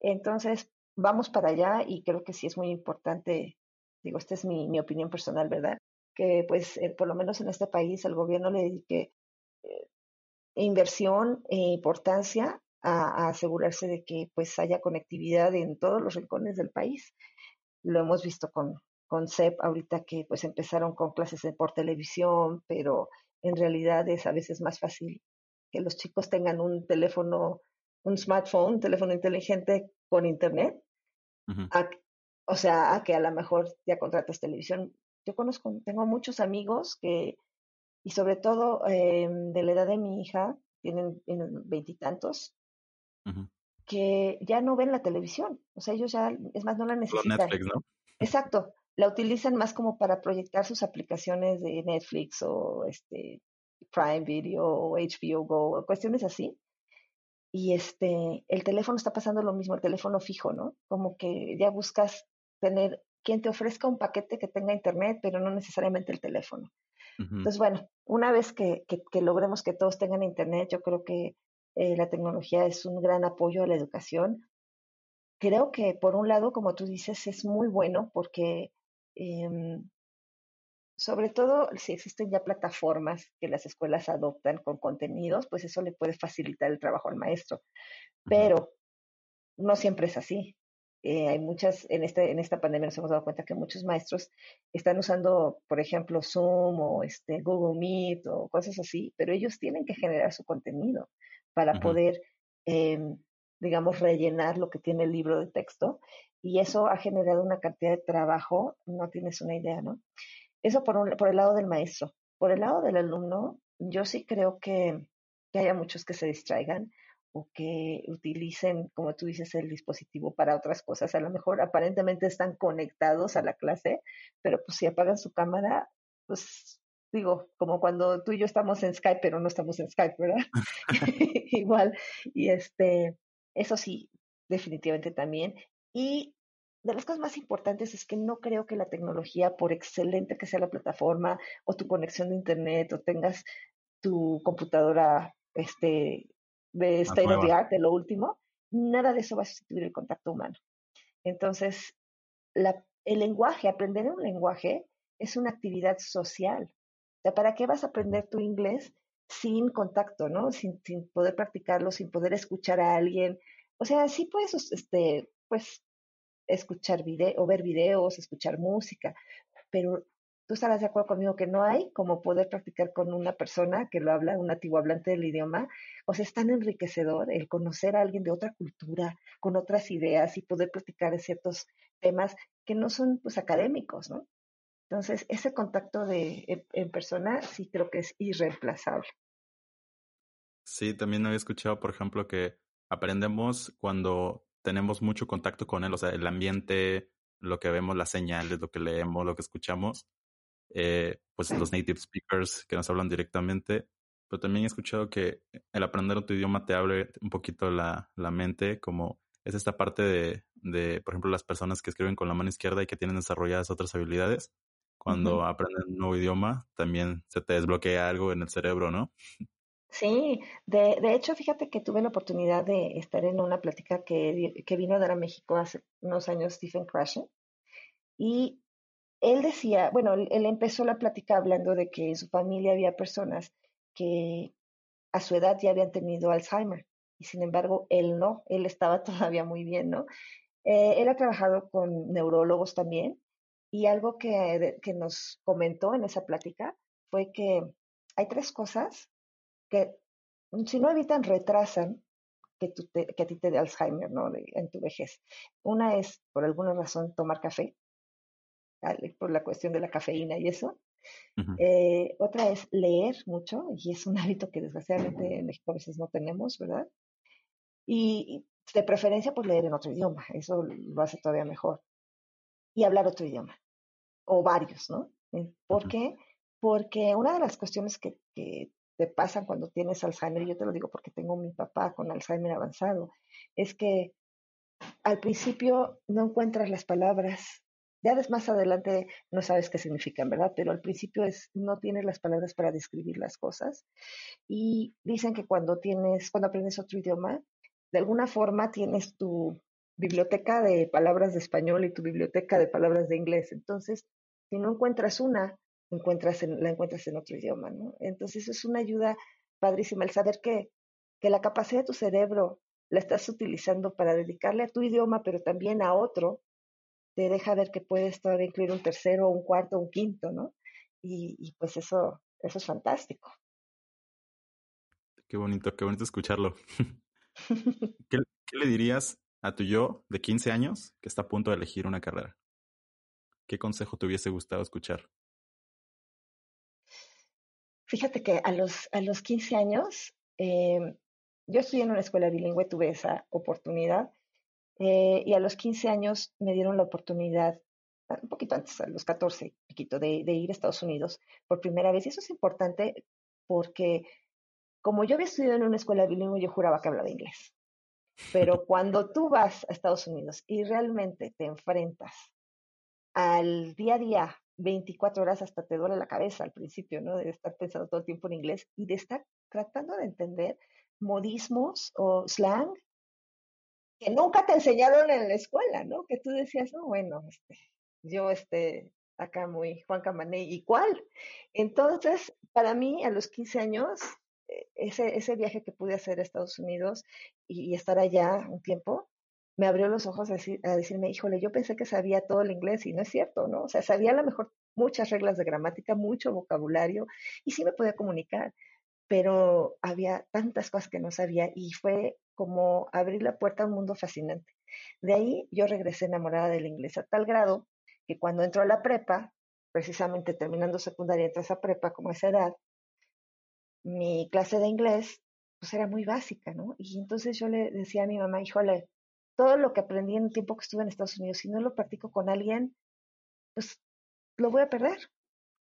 Entonces, vamos para allá y creo que sí es muy importante, digo, esta es mi, opinión personal, ¿verdad? Que pues eh, por lo menos en este país el gobierno le dedique eh, inversión e importancia a, asegurarse de que pues haya conectividad en todos los rincones del país. Lo hemos visto con, con CEP ahorita que pues empezaron con clases por televisión, pero en realidad es a veces más fácil que los chicos tengan un teléfono, un smartphone, un teléfono inteligente con internet o sea, a que a lo mejor ya contratas televisión. Yo conozco, tengo muchos amigos que, y sobre todo eh, de la edad de mi hija, tienen veintitantos, que ya no ven la televisión. O sea, ellos ya, es más, no la necesitan. Netflix, ¿no? Exacto. La utilizan más como para proyectar sus aplicaciones de Netflix o este Prime Video o HBO Go, cuestiones así y este, el teléfono está pasando lo mismo, el teléfono fijo, ¿no? Como que ya buscas tener quien te ofrezca un paquete que tenga internet, pero no necesariamente el teléfono. Entonces, bueno, una vez que, que, logremos que todos tengan internet, yo creo que eh, la tecnología es un gran apoyo a la educación. Creo que, por un lado, como tú dices, es muy bueno porque eh, sobre todo si existen ya plataformas que las escuelas adoptan con contenidos, pues eso le puede facilitar el trabajo al maestro. Pero no siempre es así. Eh, hay muchas, en, este, en esta pandemia nos hemos dado cuenta que muchos maestros están usando, por ejemplo, Zoom o este, Google Meet o cosas así, pero ellos tienen que generar su contenido para poder, em, digamos, rellenar lo que tiene el libro de texto. Y eso ha generado una cantidad de trabajo, no tienes una idea, ¿no? Eso por, un, por el lado del maestro. Por el lado del alumno, yo sí creo que, que haya muchos que se distraigan o que utilicen, como tú dices, el dispositivo para otras cosas. A lo mejor aparentemente están conectados a la clase, pero pues si apagan su cámara, pues digo, como cuando tú y yo estamos en Skype, pero no estamos en Skype, ¿verdad? *laughs* *laughs* Igual. Y este, eso sí, definitivamente también. Y de las cosas más importantes es que no creo que la tecnología, por excelente que sea la plataforma o tu conexión de internet o tengas tu computadora este, de state of the art, de lo último, nada de eso va a sustituir el contacto humano. Entonces, el lenguaje, aprender un lenguaje es una actividad social. O sea, ¿para qué vas a aprender tu inglés sin contacto, ¿no? Sin, sin poder practicarlo, sin poder escuchar a alguien. O sea, sí puedes, este, pues, escuchar video o ver videos, escuchar música, pero tú estarás de acuerdo conmigo que no hay como poder practicar con una persona que lo habla, un nativo hablante del idioma. O sea, es tan enriquecedor el conocer a alguien de otra cultura, con otras ideas y poder practicar ciertos temas que no son pues académicos, ¿no? Entonces, ese contacto de, en, persona sí creo que es irreemplazable. Sí, también había escuchado, por ejemplo, que aprendemos cuando tenemos mucho contacto con él, o sea, el ambiente, lo que vemos, las señales, lo que leemos, lo que escuchamos, eh, pues los native speakers que nos hablan directamente. Pero también he escuchado que el aprender otro idioma te abre un poquito la, la mente, como es esta parte de, de, por ejemplo, las personas que escriben con la mano izquierda y que tienen desarrolladas otras habilidades cuando aprenden un nuevo idioma, también se te desbloquea algo en el cerebro, ¿no? Sí, de, de hecho, fíjate que tuve la oportunidad de estar en una plática que, que vino a dar a México hace unos años Stephen Krashen, y él decía, bueno, él empezó la plática hablando de que en su familia había personas que a su edad ya habían tenido Alzheimer, y sin embargo, él no, él estaba *laughs* todavía muy bien, ¿no? Eh, él ha trabajado con neurólogos también, y algo que, que nos comentó en esa plática fue que hay tres cosas que, si no evitan, retrasan que, que a ti te dé Alzheimer ¿no? en tu vejez. Una es, por alguna razón, tomar café, por la cuestión de la cafeína y eso. Eh, otra es leer mucho, y es un hábito que desgraciadamente en México a veces no tenemos, ¿verdad? Y, de preferencia, pues leer en otro idioma, eso lo hace todavía mejor y hablar otro idioma, o varios, ¿no? Eh, ¿Por qué? Porque una de las cuestiones que, que te pasan cuando tienes Alzheimer, y yo te lo digo porque tengo mi papá con Alzheimer avanzado, es que al principio no encuentras las palabras, ya más adelante no sabes qué significan, ¿verdad? Pero al principio es, no tienes las palabras para describir las cosas. Y dicen que cuando tienes, cuando aprendes otro idioma, de alguna forma tienes tu biblioteca de palabras de español y tu biblioteca de palabras de inglés. Entonces, si no encuentras una, encuentras la encuentras en otro idioma, ¿no? Entonces, es una ayuda padrísima el saber que, que la capacidad de tu cerebro la estás utilizando para dedicarle a tu idioma, pero también a otro, te deja ver que puedes todavía incluir un tercero, un cuarto, un quinto, ¿no? Y, pues eso, eso es fantástico. Qué bonito, qué bonito escucharlo. *laughs* ¿Qué, ¿Qué, le dirías a tu yo de 15 años que está a punto de elegir una carrera? ¿Qué consejo te hubiese gustado escuchar? Fíjate que a los, a los 15 años, eh, yo estudié en una escuela bilingüe, tuve esa oportunidad, eh, y a los 15 años me dieron la oportunidad, un poquito antes, a los 14, poquito, de ir a Estados Unidos por primera vez. Y eso es importante porque como yo había estudiado en una escuela bilingüe, yo juraba que hablaba inglés. Pero cuando tú vas a Estados Unidos y realmente te enfrentas al día a día, 24 horas hasta te duele la cabeza al principio, ¿no? De estar pensando todo el tiempo en inglés y de estar tratando de entender modismos o slang que nunca te enseñaron en la escuela, ¿no? Que tú decías, no, bueno, este, yo este, acá muy Juan Camané, ¿y cuál? Entonces, para mí, a los 15 años, ese, ese viaje que pude hacer a Estados Unidos y, estar allá un tiempo, me abrió los ojos a, decirme, híjole, yo pensé que sabía todo el inglés y no es cierto, ¿no? O sea, sabía a lo mejor muchas reglas de gramática, mucho vocabulario y sí me podía comunicar, pero había tantas cosas que no sabía y fue como abrir la puerta a un mundo fascinante. De ahí yo regresé enamorada del inglés a tal grado que cuando entró a la prepa, precisamente terminando secundaria, entras a prepa como esa edad, mi clase de inglés pues era muy básica, ¿no? Y entonces yo le decía a mi mamá, híjole, todo lo que aprendí en el tiempo que estuve en Estados Unidos, si no lo practico con alguien, pues lo voy a perder.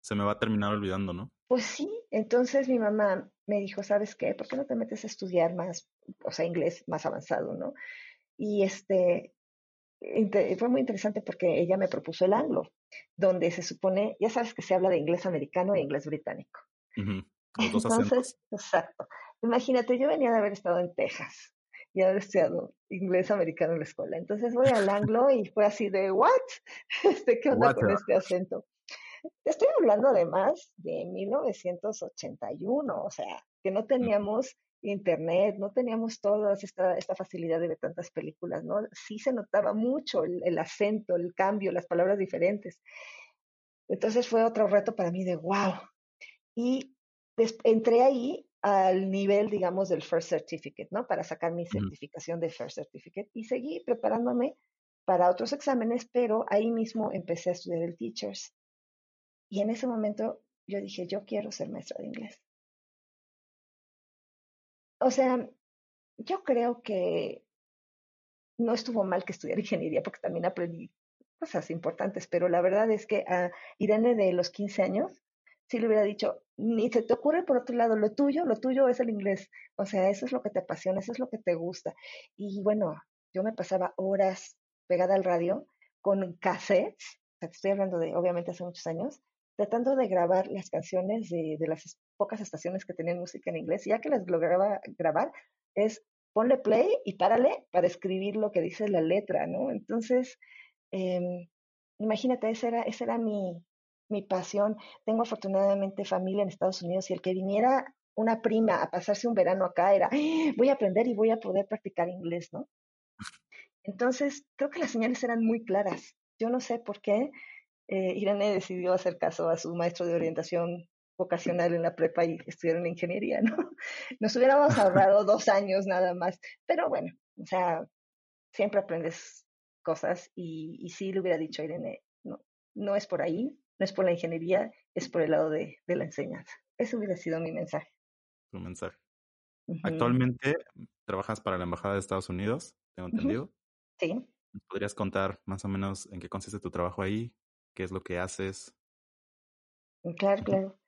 Se me va a terminar olvidando, ¿no? Pues sí, entonces mi mamá me dijo, ¿sabes qué? ¿Por qué no te metes a estudiar más, o sea, inglés más avanzado, ¿no? Y este, fue muy interesante porque ella me propuso el anglo, donde se supone, ya sabes que se habla de inglés americano e inglés británico. Los dos Entonces, exacto. Imagínate, yo venía de haber estado en Texas, y haber estudiado inglés americano en la escuela. Entonces voy al anglo y fue así de, ¿what? *laughs* Este, ¿Qué onda con este acento? Estoy hablando además de 1981, o sea, que no teníamos internet, no teníamos toda esta, esta facilidad de ver tantas películas, ¿no? Sí se notaba mucho el, el acento, el cambio, las palabras diferentes. Entonces fue otro reto para mí de wow. Y entré ahí al nivel, digamos, del First Certificate, ¿no? Para sacar mi certificación de First Certificate y seguí preparándome para otros exámenes, pero ahí mismo empecé a estudiar el Teachers. Y en ese momento yo dije, yo quiero ser maestra de inglés. O sea, yo creo que no estuvo mal que estudiar ingeniería porque también aprendí cosas importantes, pero la verdad es que a Irene de los 15 años si le hubiera dicho, ni se te ocurre por otro lado, lo tuyo, lo tuyo es el inglés. O sea, eso es lo que te apasiona, eso es lo que te gusta. Y bueno, yo me pasaba horas pegada al radio con cassettes, o sea, estoy hablando de, obviamente, hace muchos años, tratando de grabar las canciones de, de las pocas estaciones que tenían música en inglés. Y ya que las lograba grabar, es ponle play y párale para escribir lo que dice la letra, ¿no? Entonces, eh, imagínate, esa era, esa era mi, mi pasión. Tengo afortunadamente familia en Estados Unidos y el que viniera una prima a pasarse un verano acá era, ¡Ah! voy a aprender y voy a poder practicar inglés, ¿no? Entonces, creo que las señales eran muy claras. Yo no sé por qué eh, Irene decidió hacer caso a su maestro de orientación vocacional en la prepa y estudiar en ingeniería, ¿no? *laughs* Nos hubiéramos ahorrado dos años nada más, pero bueno, o sea, siempre aprendes cosas y, y sí le hubiera dicho a Irene, no, no es por ahí, no es por la ingeniería, es por el lado de, la enseñanza. Ese hubiera sido mi mensaje. Tu mensaje. Actualmente trabajas para la Embajada de Estados Unidos, tengo entendido. Sí. ¿Podrías contar más o menos en qué consiste tu trabajo ahí? ¿Qué es lo que haces? Claro, claro.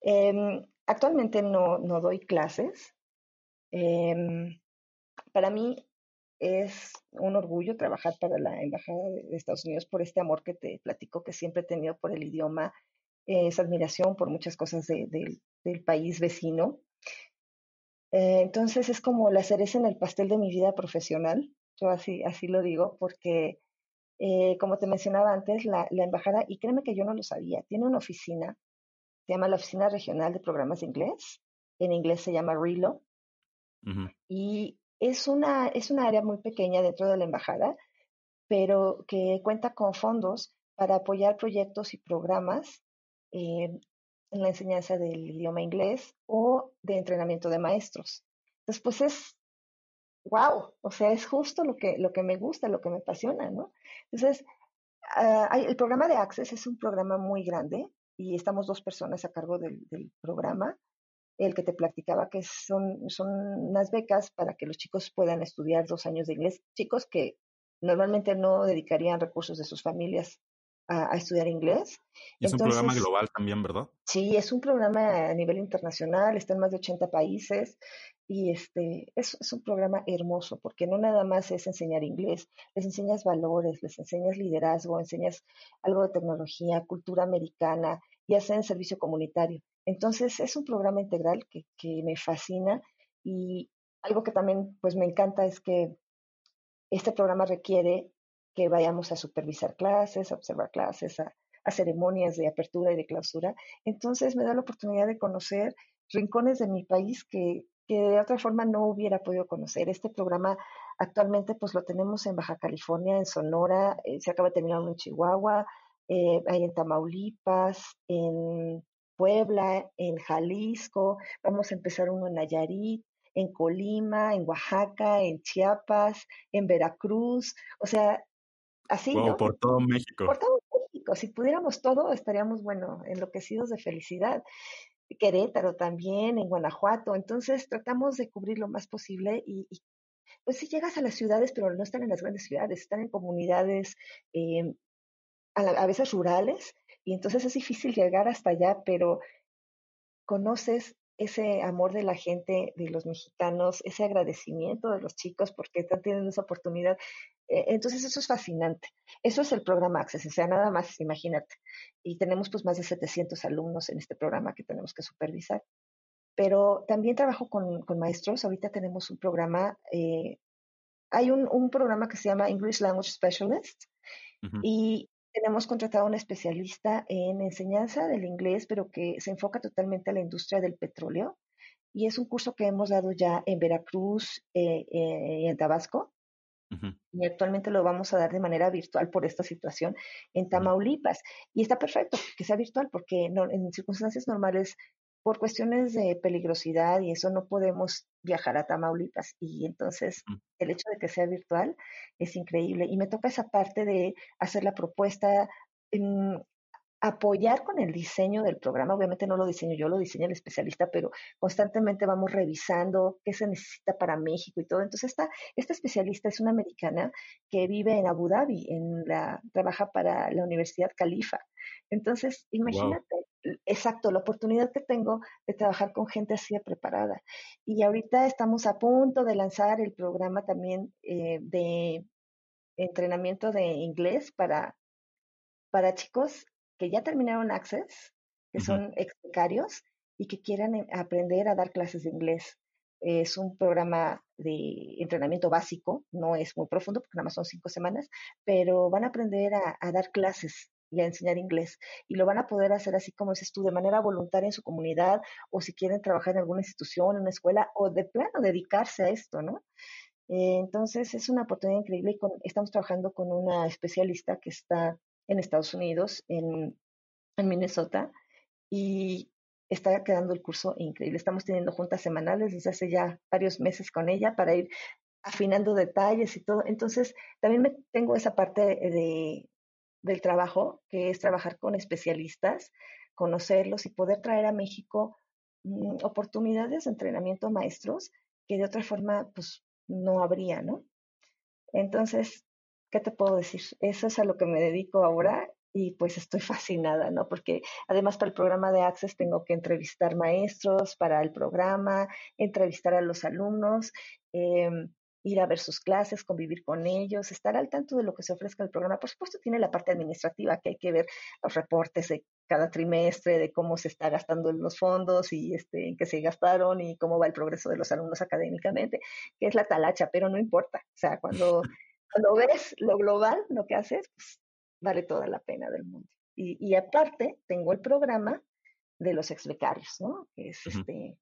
Em, actualmente no, no doy clases. Em, para mí es un orgullo trabajar para la Embajada de Estados Unidos por este amor que te platico que siempre he tenido por el idioma, esa admiración por muchas cosas del país vecino. Eh, entonces es como la cereza en el pastel de mi vida profesional, yo así, así lo digo, porque eh, como te mencionaba antes, la, embajada, y créeme que yo no lo sabía, tiene una oficina, se llama la Oficina Regional de Programas de Inglés, en inglés se llama RELO, y es una, es una área muy pequeña dentro de la embajada, pero que cuenta con fondos para apoyar proyectos y programas eh, en la enseñanza del idioma inglés o de entrenamiento de maestros. Entonces, pues es, wow, o sea, es justo lo que, lo que me gusta, lo que me apasiona, ¿no? Entonces, ah, el programa de Access es un programa muy grande y estamos dos personas a cargo del programa el que te platicaba, que son, son unas becas para que los chicos puedan estudiar dos años de inglés, chicos que normalmente no dedicarían recursos de sus familias a, estudiar inglés. es un programa global también, ¿verdad? Sí, es un programa a nivel internacional, está en más de 80 países y este es, es, un programa hermoso porque no nada más es enseñar inglés, les enseñas valores, les enseñas liderazgo, enseñas algo de tecnología, cultura americana y hacen servicio comunitario. Entonces es un programa integral que, me fascina y algo que también pues me encanta es que este programa requiere que vayamos a supervisar clases, a observar clases, a, ceremonias de apertura y de clausura. Entonces me da la oportunidad de conocer rincones de mi país que, que de otra forma no hubiera podido conocer. Este programa actualmente pues lo tenemos en Baja California, en Sonora, eh, se acaba de terminar en Chihuahua, eh, hay en Tamaulipas, en Puebla, en Jalisco, vamos a empezar uno en Nayarit, en Colima, en Oaxaca, en Chiapas, en Veracruz, o sea, así. ¿no? Por todo México. Por todo México. Si pudiéramos todo, estaríamos, bueno, enloquecidos de felicidad. Querétaro también, en Guanajuato. Entonces tratamos de cubrir lo más posible y, pues si llegas a las ciudades, pero no están en las grandes ciudades, están en comunidades eh, a, veces rurales, y entonces es difícil llegar hasta allá, pero conoces ese amor de la gente, de los mexicanos, ese agradecimiento de los chicos porque están teniendo esa oportunidad. E, entonces eso es fascinante. Eso es el programa Access, o sea, nada más, imagínate. Y tenemos pues más de 700 alumnos en este programa que tenemos que supervisar. pero también trabajo con, maestros. Ahorita tenemos un programa, eh, hay un, programa que se llama English Language Specialist y tenemos contratado a un especialista en enseñanza del inglés, pero que se enfoca totalmente a la industria del petróleo. Y es un curso que hemos dado ya en Veracruz eh, eh, y en Tabasco. Y actualmente lo vamos a dar de manera virtual por esta situación en Tamaulipas. Y está perfecto que sea virtual porque en circunstancias normales por cuestiones de peligrosidad y eso no podemos viajar a Tamaulipas. Y entonces mm. el hecho de que sea virtual es increíble. Y me toca esa parte de hacer la propuesta, mm, apoyar con el diseño del programa. Obviamente no lo diseño yo, lo diseña el especialista, pero constantemente vamos revisando qué se necesita para México y todo. Entonces esta, esta especialista es una americana que vive en Abu Dhabi, en la, trabaja para la Universidad Califa. Entonces, imagínate, exacto, la oportunidad que tengo de trabajar con gente así de preparada. Y ahorita estamos a punto de lanzar el programa también eh, de entrenamiento de inglés para, para chicos que ya terminaron Access, que son ex y que quieran eh, aprender a dar clases de inglés. Es un programa de entrenamiento básico, no es muy profundo porque nada más son cinco semanas, pero van a aprender a dar clases y a enseñar inglés. Y lo van a poder hacer así como dices tú, de manera voluntaria en su comunidad o si quieren trabajar en alguna institución, en una escuela o de plano dedicarse a esto, ¿no? Eh, entonces es una oportunidad increíble y estamos trabajando con una especialista que está en Estados Unidos, en, en Minnesota, y está quedando el curso increíble. Estamos teniendo juntas semanales desde hace ya varios meses con ella para ir afinando detalles y todo. Entonces, también me, tengo esa parte de, del trabajo, que es trabajar con especialistas, conocerlos y poder traer a México mm, oportunidades de entrenamiento a maestros que de otra forma pues no habría, ¿no? Entonces, ¿qué te puedo decir? Eso es a lo que me dedico ahora y pues estoy *laughs* fascinada, ¿no? Porque además para el programa de Access tengo que entrevistar maestros para el programa, entrevistar a los alumnos. Eh, ir a ver sus clases, convivir con ellos, estar al tanto de lo que se ofrezca el programa. Por supuesto, tiene la parte administrativa, que hay que ver los reportes de cada trimestre, de cómo se está gastando los fondos y este, en qué se gastaron y cómo va el progreso de los alumnos académicamente, que es la talacha, pero no importa. O sea, cuando, *laughs* cuando ves lo global, lo que haces, pues vale toda la pena del mundo. Y, y aparte, tengo el programa de los ex becarios, ¿no? Que es este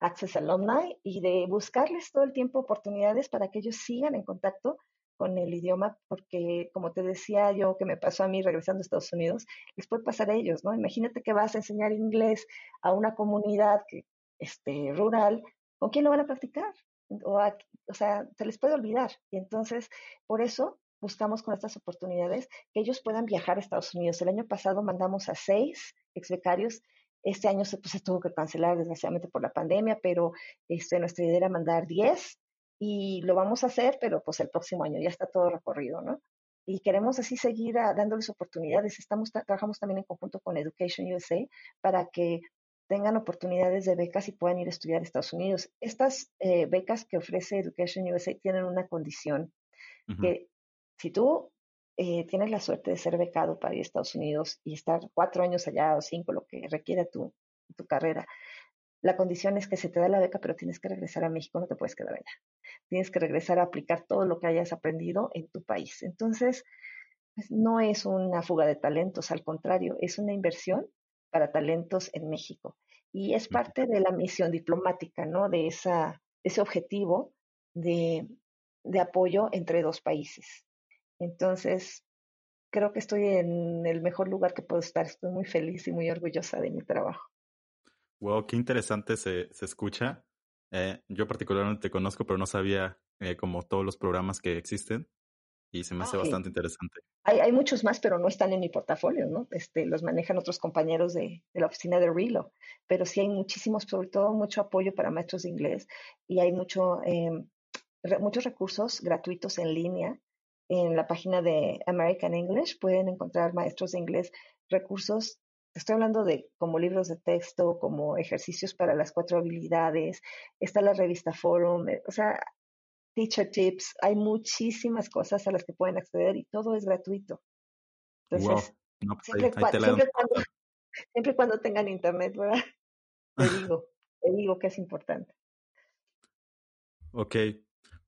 Access Alumni y de buscarles todo el tiempo oportunidades para que ellos sigan en contacto con el idioma, porque como te decía yo que me pasó a mí regresando a Estados Unidos, les puede pasar a ellos, ¿no? Imagínate que vas a enseñar inglés a una comunidad que, este, rural, ¿con quién lo van a practicar? O, o sea, se les puede olvidar. Y entonces, por eso buscamos con estas oportunidades que ellos puedan viajar a Estados Unidos. El año pasado mandamos a seis ex becarios este año se, pues, se tuvo que cancelar desgraciadamente por la pandemia, pero este, nuestra idea era mandar 10 y lo vamos a hacer, pero pues el próximo año ya está todo recorrido, ¿no? Y queremos así seguir dándoles oportunidades. Estamos trabajamos también en conjunto con Education USA para que tengan oportunidades de becas y puedan ir a estudiar a Estados Unidos. Estas eh, becas que ofrece Education USA tienen una condición, que si tú eh, tienes la suerte de ser becado para ir a Estados Unidos y estar cuatro años allá o cinco, lo que requiera tu, tu carrera, la condición es que se te da la beca, pero tienes que regresar a México, no te puedes quedar allá. Tienes que regresar a aplicar todo lo que hayas aprendido en tu país. Entonces, pues, no es una fuga de talentos, al contrario, es una inversión para talentos en México. Y es parte de la misión diplomática, ¿no? De esa, ese objetivo de, de apoyo entre dos países. Entonces, creo que estoy en el mejor lugar que puedo estar. Estoy muy feliz y muy orgullosa de mi trabajo. Wow, qué interesante se, se escucha. Eh, yo particularmente te conozco, pero no sabía eh, como todos los programas que existen y se me hace bastante interesante. Hay, hay, muchos más, pero no están en mi portafolio, ¿no? Este, los manejan otros compañeros de, de, la oficina de Relo, pero sí hay muchísimos, sobre todo mucho apoyo para maestros de inglés y hay mucho, eh, muchos recursos gratuitos en línea en la página de American English pueden encontrar maestros de inglés, recursos, estoy hablando de como libros de texto, como ejercicios para las cuatro habilidades, está la revista Forum, eh, o sea, teacher tips, hay muchísimas cosas a las que pueden acceder y todo es gratuito. Entonces, siempre, cuando, *laughs* siempre, cuando, tengan internet, ¿verdad? *laughs* Te digo, te digo que es importante. Ok,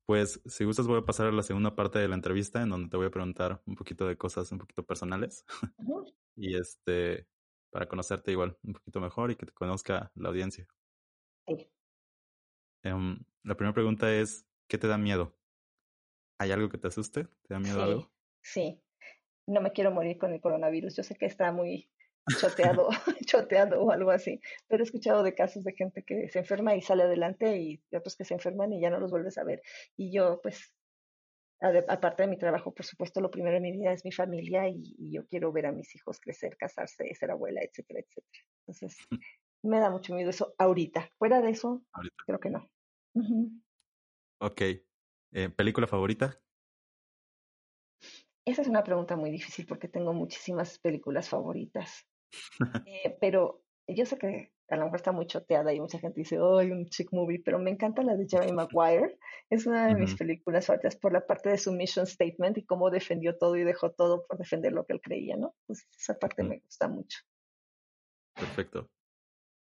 pues si gustas voy a pasar a la segunda parte de la entrevista en donde te voy a preguntar un poquito de cosas un poquito personales. *laughs* y este, para conocerte igual un poquito mejor y que te conozca la audiencia. Sí. Em, la primera pregunta es, ¿qué te da miedo? ¿Hay algo que te asuste? ¿Te da miedo algo? Sí, no me quiero morir con el coronavirus. Yo sé que está muy choteado, *laughs* choteado o algo así, pero he escuchado de casos de gente que se enferma y sale adelante y de otros que se enferman y ya no los vuelves a ver. Y yo, pues, aparte de mi trabajo, por supuesto, lo primero en mi vida es mi familia y, yo quiero ver a mis hijos crecer, casarse, ser abuela, etcétera, etcétera. Entonces, *laughs* me da mucho miedo eso ahorita. Fuera de eso, creo que no. Ok. Eh, ¿Película favorita? Esa es una pregunta muy difícil porque tengo muchísimas películas favoritas. Eh, pero yo sé que a lo mejor está muy choteada y mucha gente dice, ¡ay, un chick movie! Pero me encanta la de Jerry *laughs* Maguire. Es una de mis películas favoritas por la parte de su mission statement y cómo defendió todo y dejó todo por defender lo que él creía, ¿no? Pues esa parte me gusta mucho. Perfecto.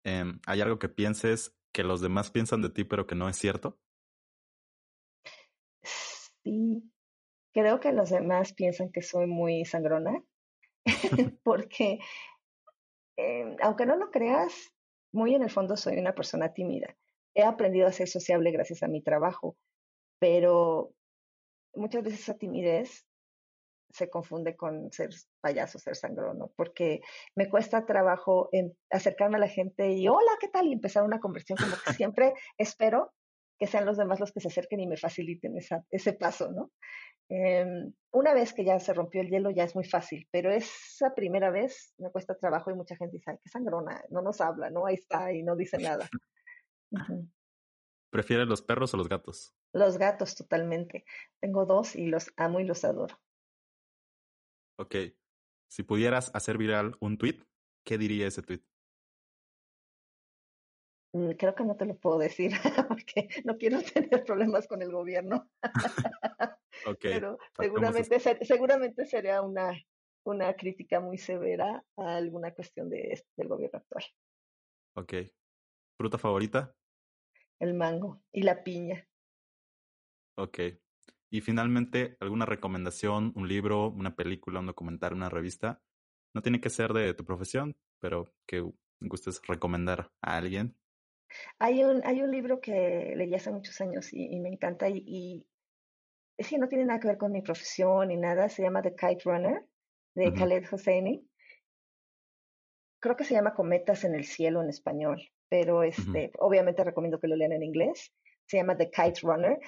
Em, ¿Hay algo que pienses que los demás piensan de ti pero que no es cierto? Sí, creo que los demás piensan que soy muy sangrona, *laughs* *laughs* porque em, aunque no lo creas, muy en el fondo soy una persona tímida. He aprendido a ser sociable gracias a mi trabajo, pero muchas veces esa timidez se confunde con ser payaso, ser sangrón, porque me cuesta trabajo en acercarme a la gente y hola, ¿qué tal? Y empezar una conversación como que *laughs* siempre espero que sean los demás los que se acerquen y me faciliten esa, ese paso, ¿no? Em, una vez que ya se rompió el hielo ya es muy fácil, pero esa primera vez me cuesta trabajo y mucha gente dice, ay, qué sangrona, no nos habla, ¿no? Ahí está y no dice nada. *laughs* ¿Prefieres los perros o los gatos? Los gatos, totalmente. Tengo dos y los amo y los adoro. Ok. Si pudieras hacer viral un tweet, ¿qué diría ese tweet? Mm, creo que no te lo puedo decir *laughs* porque no quiero tener problemas con el gobierno. *laughs* Pero seguramente, seguramente sería una, una crítica muy severa a alguna cuestión de, del gobierno actual. Ok. ¿Fruta favorita? El mango y la piña. Ok. Y finalmente, ¿alguna recomendación, un libro, una película, un documental, una revista? No tiene que ser de tu profesión, pero que gustes recomendar a alguien. Hay un, hay un libro que leí hace muchos años y, me encanta y, y es que no tiene nada que ver con mi profesión ni nada, se llama The Kite Runner de Khaled Hosseini. Creo que se llama Cometas en el cielo en español, pero este, obviamente recomiendo que lo lean en inglés. Se llama The Kite Runner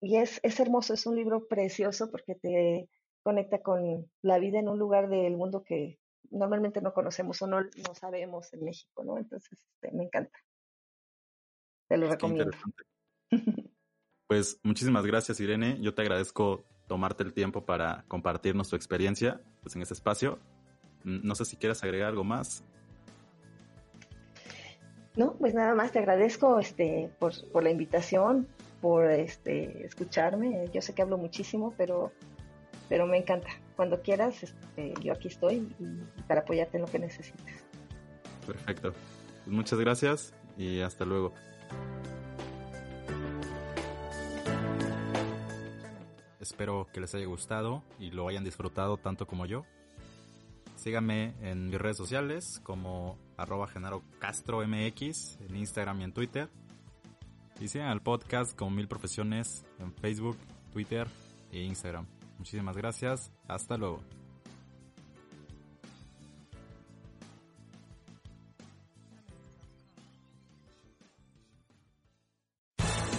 y es, es hermoso, es un libro precioso porque te conecta con la vida en un lugar del mundo que normalmente no conocemos o no, no sabemos en México, ¿no? Entonces, este, me encanta. Te lo recomiendo. Pues muchísimas gracias, Irene. Yo te agradezco tomarte el tiempo para compartirnos tu experiencia pues, en este espacio. Mm, no sé si quieres agregar algo más. No, pues nada más te agradezco este, por, por la invitación, por este, escucharme. Yo sé que hablo muchísimo, pero, pero me encanta. Cuando quieras, este, yo aquí estoy para apoyarte en lo que necesites. Perfecto. Pues muchas gracias y hasta luego. Espero que les haya gustado y lo hayan disfrutado tanto como yo. Síganme en mis redes sociales como arroba en Instagram y en Twitter. Y sigan al podcast como Mil Profesiones en Facebook, Twitter e Instagram. Muchísimas gracias. Hasta luego.